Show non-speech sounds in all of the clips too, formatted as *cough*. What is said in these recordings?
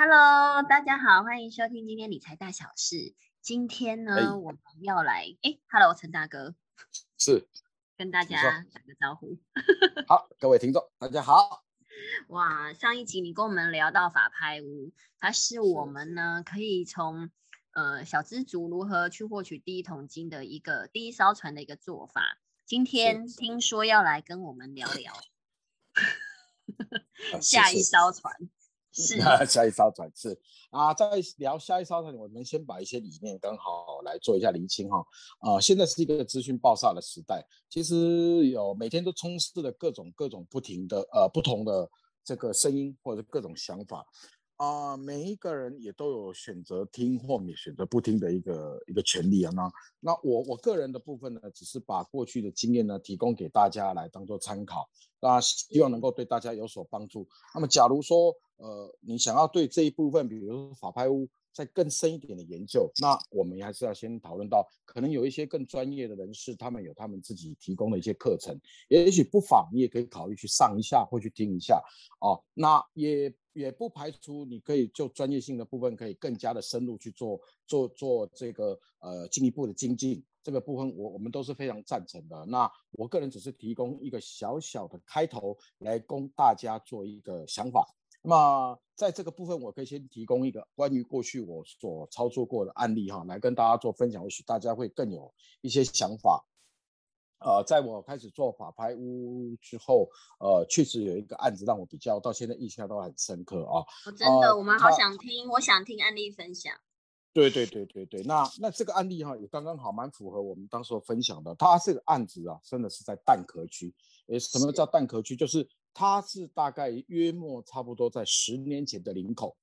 Hello，大家好，欢迎收听今天理财大小事。今天呢，哎我们要来哎，Hello，陈大哥，是，跟大家打个招呼。*laughs* 好，各位听众，大家好。哇，上一集你跟我们聊到法拍屋，它是我是们呢可以从呃小资族如何去获取第一桶金的一个第一艘船的一个做法。今天是听说要来跟我们聊聊 *laughs* 下一艘船，是 *laughs* 下一艘船是啊，在聊下一艘船，我们先把一些理念刚好来做一下厘清哈。啊、现在是一个资讯爆炸的时代，其实有每天都充斥着各种各种不停的呃不同的这个声音或者各种想法啊、每一个人也都有选择听或也选择不听的一个一个权利啊。那那我我个人的部分呢，只是把过去的经验呢提供给大家来当做参考。那希望能够对大家有所帮助。那么，假如说呃你想要对这一部分，比如说法拍屋再更深一点的研究，那我们还是要先讨论到，可能有一些更专业的人士，他们有他们自己提供的一些课程，也许不妨你也可以考虑去上一下或去听一下哦。那也也不排除你可以就专业性的部分，可以更加的深入去做做做这个呃进一步的精进。这个部分我我们都是非常赞成的。那我个人只是提供一个小小的开头，来供大家做一个想法。那么在这个部分，我可以先提供一个关于过去我所操作过的案例哈，来跟大家做分享，或许大家会更有一些想法。呃，在我开始做法拍屋之后，呃，确实有一个案子让我比较到现在印象都很深刻啊。我真的，呃我们好想听，我想听案例分享。对对对对对，那那这个案例哈也刚刚好，蛮符合我们当时分享的。它这个案子啊，真的是在蛋壳区。诶，什么叫蛋壳区？就是它是大概约莫差不多在十年前的林口，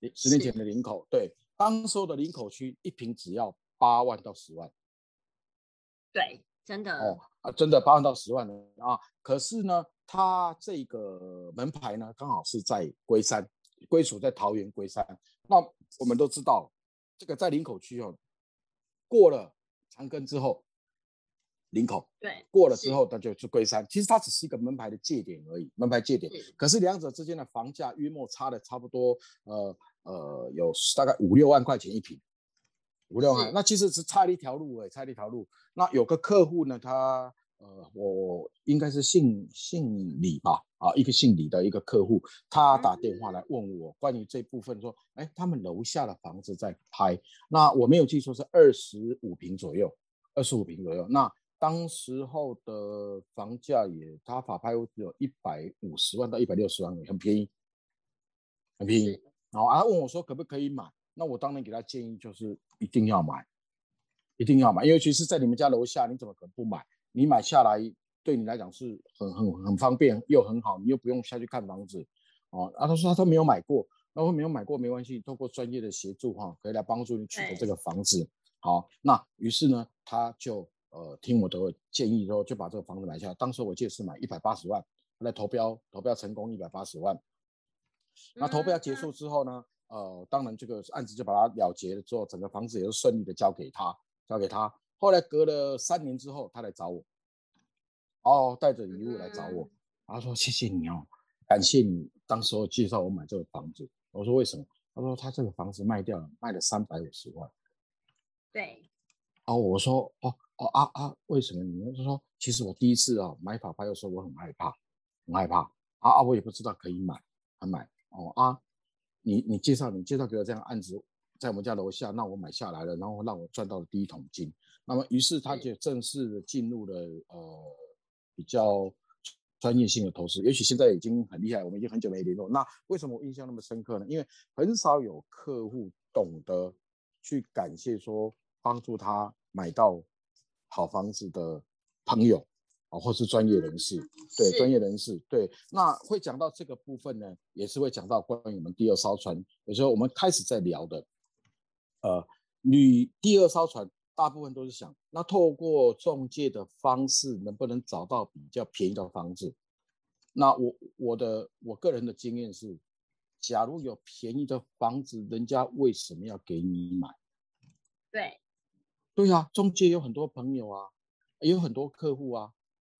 诶十年前的林口，对，当时候的林口区一平只要八万到十万对，真的，哦啊，真的八万到十万啊。可是呢，它这个门牌呢，刚好是在龟山，归属在桃园龟山。那我们都知道，这个在林口区哦，过了长庚之后，林口对，过了之后，那就去龟山。其实它只是一个门牌的界点而已，门牌界点。是可是两者之间的房价约莫差了差不多，呃呃，有大概五六万块钱一平，五六万。那其实是差了一条路哎，差了一条路。那有个客户呢，他呃，我应该是姓姓李吧，啊，一个姓李的一个客户，他打电话来问我关于这部分，说，哎，他们楼下的房子在拍，那我没有记错是二十五平左右，二十五平左右。那当时候的房价也，他法拍屋只有一百五十万到一百六十万，很便宜，很便宜。然后啊他问我说可不可以买，那我当然给他建议就是一定要买，一定要买，因为其是在你们家楼下，你怎么可能不买？你买下来对你来讲是很很很方便又很好，你又不用下去看房子哦。啊，他说他都没有买过，那我没有买过没关系，透过专业的协助哈、可以来帮助你取得这个房子。好，那于是呢，他就呃听我的建议之后，就把这个房子买下来。当时我记得是买一百八十万，后来投标投标成功一百八十万。那投标结嗯束之后呢，呃，当然这个案子就把它了结了之后，整个房子也是顺利的交给他，交给他。后来隔了三年之后，他来找我，哦，带着礼物来找我，他说谢谢你哦，感谢你当时候介绍我买这个房子。我说为什么？他说他这个房子卖掉了，卖了三百五十万。对，哦，我说哦哦啊啊，为什么你们？他说其实我第一次啊买法拍的时候我很害怕，很害怕啊啊，我也不知道可以买，还买哦啊，你你介绍你介绍给我这样案子，在我们家楼下，那我买下来了，然后让我赚到了第一桶金。那么于是他就正式的进入了呃比较专业性的投资，也许现在已经很厉害，我们已经很久没联络。那为什么我印象那么深刻呢？因为很少有客户懂得去感谢说帮助他买到好房子的朋友啊，或是专业人士，对专业人士，对。那会讲到这个部分呢，也是会讲到关于我们第二艘船，有时候我们开始在聊的，呃，你第二艘船大部分都是想，那透过中介的方式，能不能找到比较便宜的房子？那我我的我个人的经验是，假如有便宜的房子，人家为什么要给你买？对，对啊，中介有很多朋友啊，也有很多客户啊，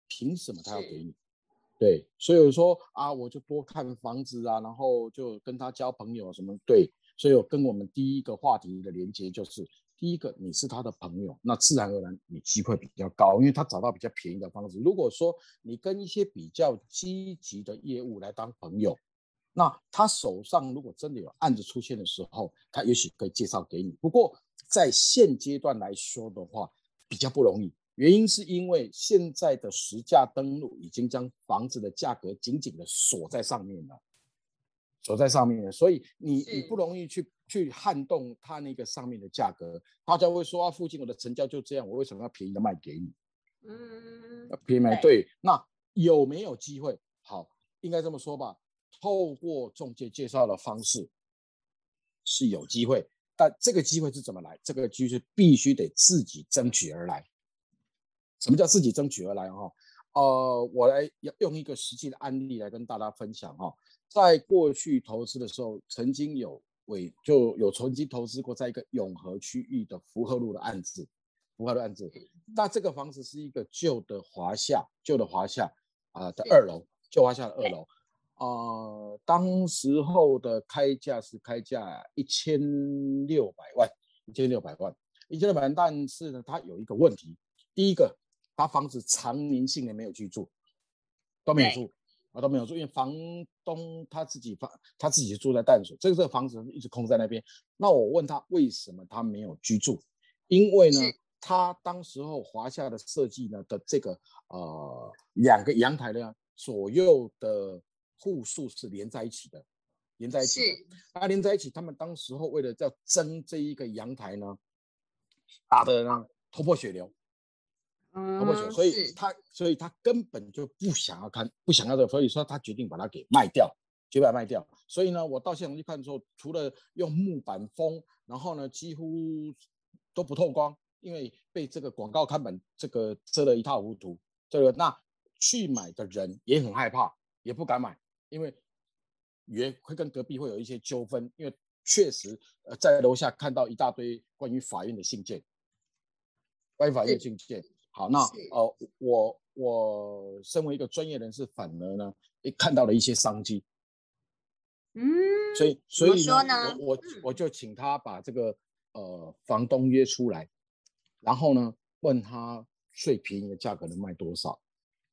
凭什么他要是给你？对，所以说啊，我就多看房子啊，然后就跟他交朋友什么。对，所以我跟我们第一个话题的连接就是，第一个你是他的朋友，那自然而然你机会比较高，因为他找到比较便宜的房子。如果说你跟一些比较积极的业务来当朋友，那他手上如果真的有案子出现的时候，他也许可以介绍给你。不过在现阶段来说的话，比较不容易。原因是因为现在的实价登录已经将房子的价格紧紧的锁在上面了，锁在上面了，所以你你不容易去去撼动它那个上面的价格。大家会说啊，附近我的成交就这样，我为什么要便宜的卖给你？嗯，便宜卖对。那有没有机会？好，应该这么说吧，透过中介介绍的方式是有机会，但这个机会是怎么来？这个机会必须得自己争取而来。什么叫自己争取而来？哈，呃，我来用一个实际的案例来跟大家分享哈。在过去投资的时候，曾经有委就有曾经投资过在一个永和区域的福和路的案子，福和路案子。那这个房子是一个旧的华夏，旧的华夏啊的二楼，旧华夏的二楼。呃，当时候的开价是开价一千六百万，一千六百万，一千六百万。但是呢，它有一个问题，第一个。他房子长年性的没有居住，都没有住，啊都没有住，因为房东他自己房他自己住在淡水，这个这个房子一直空在那边。那我问他为什么他没有居住？因为呢，他当时候华夏的设计呢的这个呃两个阳台呢左右的户数是连在一起的，连在一起的，啊连在一起，他们当时候为了要争这一个阳台呢，打的呢头破血流。头破血流，所以他所以他根本就不想要看，不想要的，所以说他决定把它给卖掉，决定卖掉。所以呢，我到现场去看的时候，除了用木板封，然后呢几乎都不透光，因为被这个广告看板这个遮得一塌糊涂。这个那去买的人也很害怕，也不敢买，因为也会跟隔壁会有一些纠纷，因为确实呃在楼下看到一大堆关于法院的信件，关于法院信件。好，那呃，我我身为一个专业人士，反而呢，也看到了一些商机。嗯，所以所以呢，我我我就请他把这个呃房东约出来，然后呢，问他最便宜的价格能卖多少？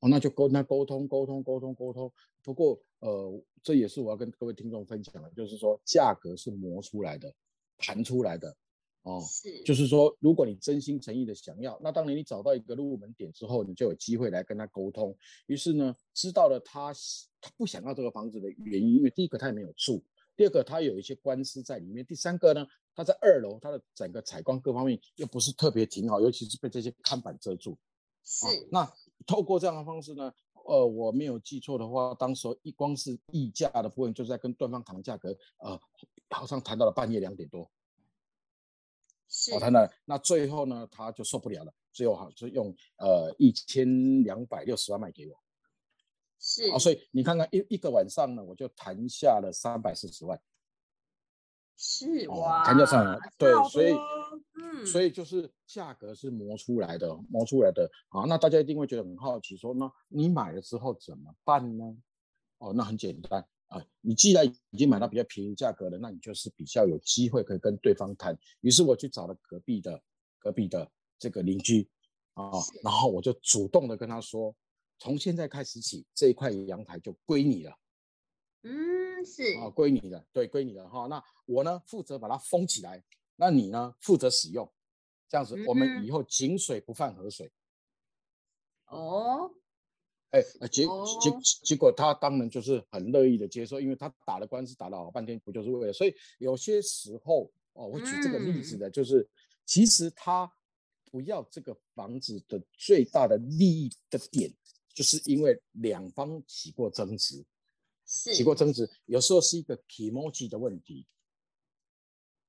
哦，那就跟他沟通沟通沟通沟通。不过呃，这也是我要跟各位听众分享的，就是说价格是磨出来的，谈出来的。哦，是，就是说，如果你真心诚意的想要，那当然你找到一个入门点之后，你就有机会来跟他沟通。于是呢，知道了他他不想要这个房子的原因，因为第一个他也没有住，第二个他有一些官司在里面，第三个呢，他在二楼，他的整个采光各方面又不是特别挺好，尤其是被这些看板遮住。是，那透过这样的方式呢，呃，我没有记错的话，当时一光是溢价的部分，就在跟对方谈价格，呃，好像谈到了半夜两点多。我谈了，那最后呢，他就受不了了，最后好是用呃一千两百六十万卖给我，是啊，所以你看看一一个晚上呢，我就谈下了三百四十万，是哇，谈下上对，所以嗯，所以就是价格是磨出来的，磨出来的啊，那大家一定会觉得很好奇，说那你买了之后怎么办呢？哦，那很简单。啊，你既然已经买到比较便宜价格了，那你就是比较有机会可以跟对方谈。于是我去找了隔壁的隔壁的这个邻居啊，然后我就主动的跟他说，从现在开始起，这一块阳台就归你了。嗯，是啊，归你的，对，归你的哈。那我呢负责把它封起来，那你呢负责使用，这样子我们以后井水不犯河水。哦。哎，结结结果他当然就是很乐意的接受，因为他打了官司打了好半天，不就是为了？所以有些时候哦，我举这个例子的，就是其实他不要这个房子的最大的利益的点，就是因为两方起过争执，起过争执，有时候是一个 emoji 的问题，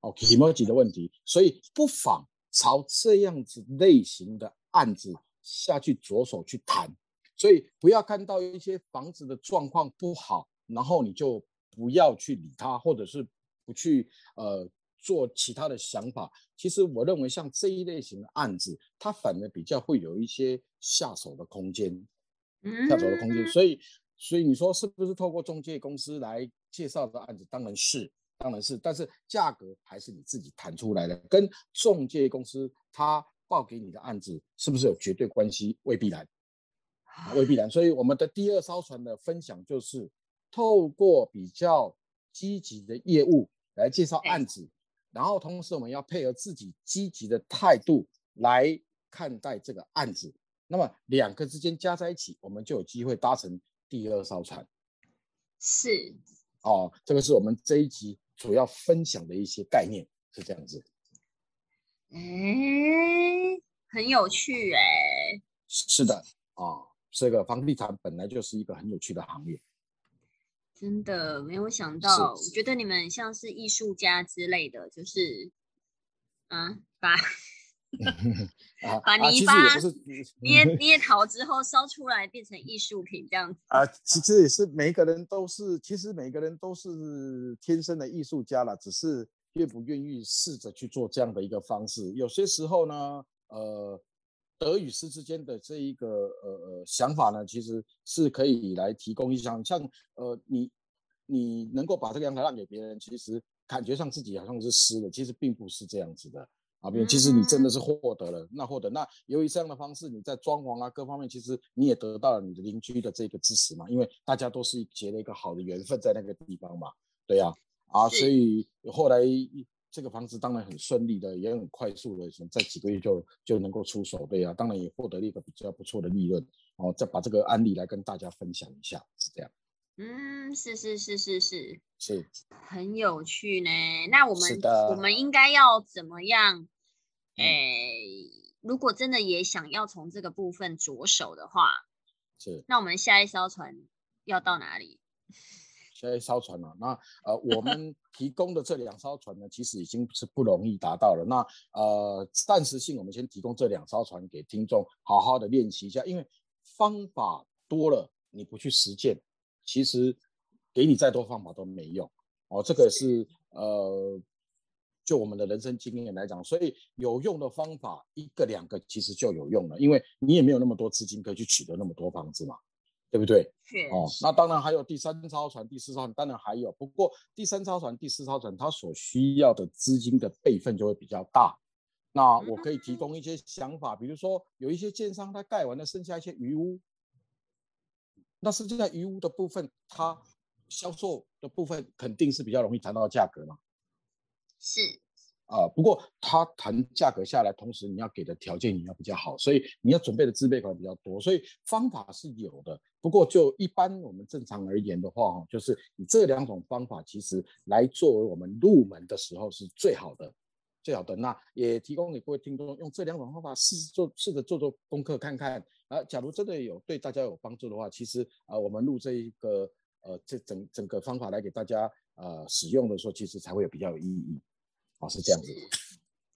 哦，emoji 的问题，所以不妨朝这样子类型的案子下去着手去谈。所以不要看到一些房子的状况不好，然后你就不要去理它，或者是不去呃做其他的想法。其实我认为像这一类型的案子，它反而比较会有一些下手的空间，下手的空间。所以所以你说是不是透过中介公司来介绍的案子？当然是，当然是，但是价格还是你自己谈出来的，跟中介公司他报给你的案子是不是有绝对关系？未必然，未必然。所以我们的第二艘船的分享就是透过比较积极的业务来介绍案子，然后同时我们要配合自己积极的态度来看待这个案子。那么两个之间加在一起，我们就有机会搭乘第二艘船。是，哦，这个是我们这一集主要分享的一些概念，是这样子。嗯，很有趣哎。是的，啊，这个房地产本来就是一个很有趣的行业。真的没有想到，我觉得你们像是艺术家之类的，就是，啊，把。*laughs* 把泥巴捏捏陶之后烧出来变成艺术品这样子啊，其实也是每个人都是，其实每个人都是天生的艺术家了，只是愿不愿意试着去做这样的一个方式。有些时候呢，呃，德与失之间的这一个呃呃想法呢，其实是可以来提供一项，像呃你你能够把这个阳台让给别人，其实感觉上自己好像是失了，其实并不是这样子的。啊，比如其实你真的是获得了，那获得那由于这样的方式，你在装潢啊各方面，其实你也得到了你的邻居的这个支持嘛，因为大家都是结了一个好的缘分在那个地方嘛，对呀，啊，所以后来这个房子当然很顺利的，也很快速的，在几个月就就能够出手，对呀，当然也获得了一个比较不错的利润，哦，再把这个案例来跟大家分享一下，是这样。嗯，是是是是是是，很有趣呢。那我们我们应该要怎么样？哎，如果真的也想要从这个部分着手的话，是，那我们下一艘船要到哪里？*laughs* 下一艘船啊？那呃，我们提供的这两艘船呢，其实已经是不容易达到了。那呃，暂时性我们先提供这两艘船给听众好好的练习一下，因为方法多了，你不去实践，其实给你再多方法都没用哦。这个是呃。就我们的人生经验来讲，所以有用的方法一个两个其实就有用了，因为你也没有那么多资金可以去取得那么多房子嘛，对不对？哦，那当然还有第三艘船、第四艘船，当然还有，不过第三艘船、第四艘船它所需要的资金的备份就会比较大。那我可以提供一些想法，比如说有一些建商他盖完了，剩下一些余屋，那剩下余屋的部分，它销售的部分肯定是比较容易谈到价格嘛。是啊，不过他谈价格下来，同时你要给的条件也要比较好，所以你要准备的自备款比较多，所以方法是有的。不过就一般我们正常而言的话，哈，就是以这两种方法，其实来作为我们入门的时候是最好的，最好的。那也提供给各位听众用这两种方法试做，试着做做功课看看。啊，假如真的有对大家有帮助的话，其实啊，我们录这一个呃这整整个方法来给大家呃使用的时候，其实才会有比较有意义。哦，是这样子。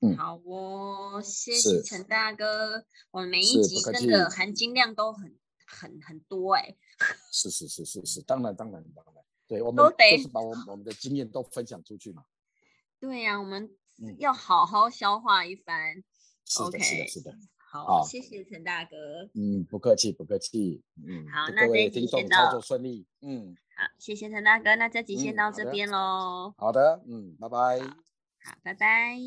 嗯，好哦，谢谢陈大哥。我们每一集真的含金量都很很很多哎。*laughs* 是是是是是，当然当然当然，对我们都得把我们我们的经验都分享出去嘛。对呀，我们要好好消化一番。是的，是的，是的。好，谢谢陈大哥。嗯，不客气，不客气。嗯，好，那这集先到。操作顺利。嗯，好，谢谢陈大哥。那这集先到这边喽。好的，嗯，拜拜。好，拜拜。